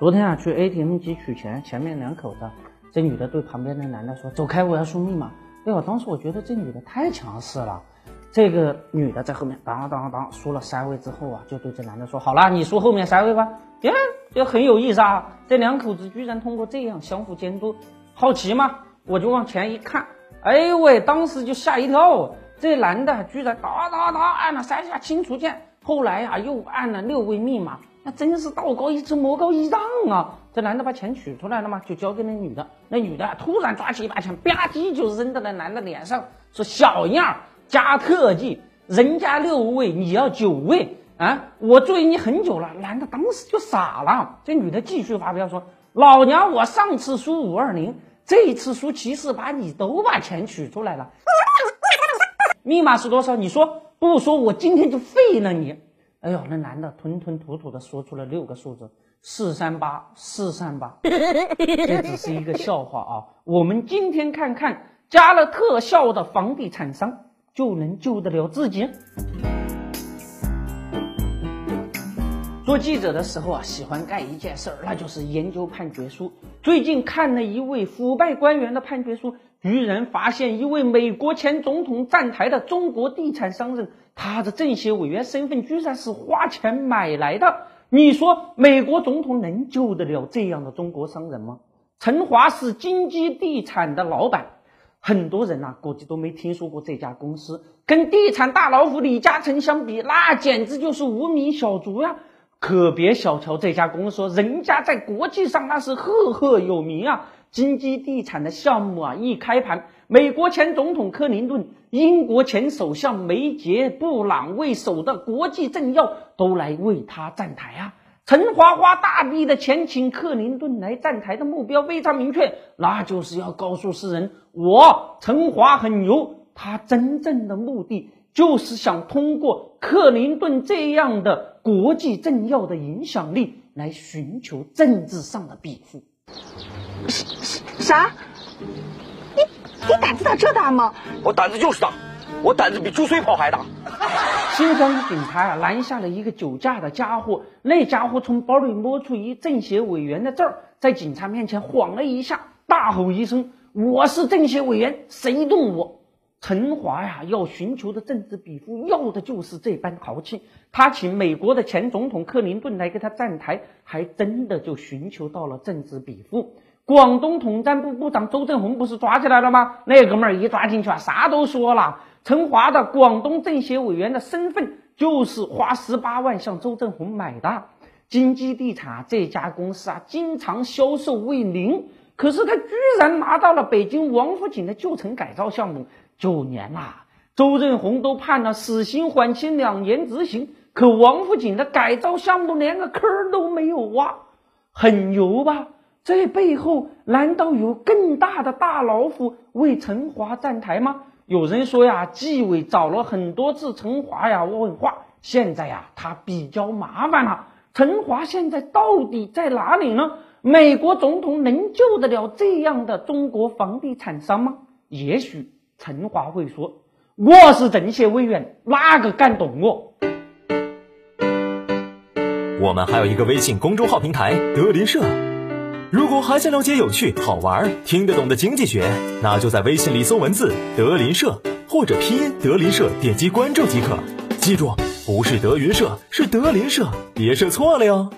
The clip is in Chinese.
昨天啊，去 ATM 机取钱，前面两口子，这女的对旁边的男的说：“走开，我要输密码。”哎呦，当时我觉得这女的太强势了。这个女的在后面当当当输了三位之后啊，就对这男的说：“好了，你输后面三位吧。”耶，就很有意思啊。这两口子居然通过这样相互监督，好奇嘛，我就往前一看，哎呦喂，当时就吓一跳。这男的居然哒哒哒按了三下清除键，后来呀又按了六位密码。那真是道高一尺，魔高一丈啊！这男的把钱取出来了吗？就交给那女的。那女的突然抓起一把钱，吧唧就扔到那男的脸上，说：“小样儿，加特技，人家六位，你要九位啊！我追你很久了。”男的当时就傻了。这女的继续发飙说：“老娘我上次输五二零，这一次输七四八，你都把钱取出来了，密码是多少？你说不说，我今天就废了你！”哎呦，那男的吞吞吐吐的说出了六个数字：四三八四三八。这只是一个笑话啊！我们今天看看，加了特效的房地产商就能救得了自己。做记者的时候啊，喜欢干一件事儿，那就是研究判决书。最近看了一位腐败官员的判决书，居然发现一位美国前总统站台的中国地产商人，他的政协委员身份居然是花钱买来的。你说美国总统能救得了这样的中国商人吗？陈华是金基地产的老板，很多人呐估计都没听说过这家公司，跟地产大老虎李嘉诚相比，那简直就是无名小卒呀。可别小瞧这家公司，人家在国际上那是赫赫有名啊！金基地产的项目啊，一开盘，美国前总统克林顿、英国前首相梅杰布朗为首的国际政要都来为他站台啊！陈华花大笔的钱请克林顿来站台的目标非常明确，那就是要告诉世人，我陈华很牛。他真正的目的。就是想通过克林顿这样的国际政要的影响力来寻求政治上的庇护。啥？你你胆子咋这大吗？我胆子就是大，我胆子比猪水泡还大。新疆警察啊拦下了一个酒驾的家伙，那家伙从包里摸出一政协委员的证儿，在警察面前晃了一下，大吼一声：“我是政协委员，谁动我？”陈华呀，要寻求的政治庇护，要的就是这般豪气。他请美国的前总统克林顿来给他站台，还真的就寻求到了政治庇护。广东统战部部长周正红不是抓起来了吗？那哥们儿一抓进去啊，啥都说了。陈华的广东政协委员的身份，就是花十八万向周正红买的。金基地产这家公司啊，经常销售为零，可是他居然拿到了北京王府井的旧城改造项目。九年啦，周正红都判了死刑缓期两年执行，可王府井的改造项目连个坑都没有挖，很牛吧？这背后难道有更大的大老虎为陈华站台吗？有人说呀，纪委找了很多次陈华呀问话，现在呀他比较麻烦了。陈华现在到底在哪里呢？美国总统能救得了这样的中国房地产商吗？也许。陈华会说：“我是政协委员，哪个敢动我？”我们还有一个微信公众号平台“德林社”，如果还想了解有趣、好玩、听得懂的经济学，那就在微信里搜文字“德林社”或者拼音“德林社”，点击关注即可。记住，不是德云社，是德林社，别设错了哟。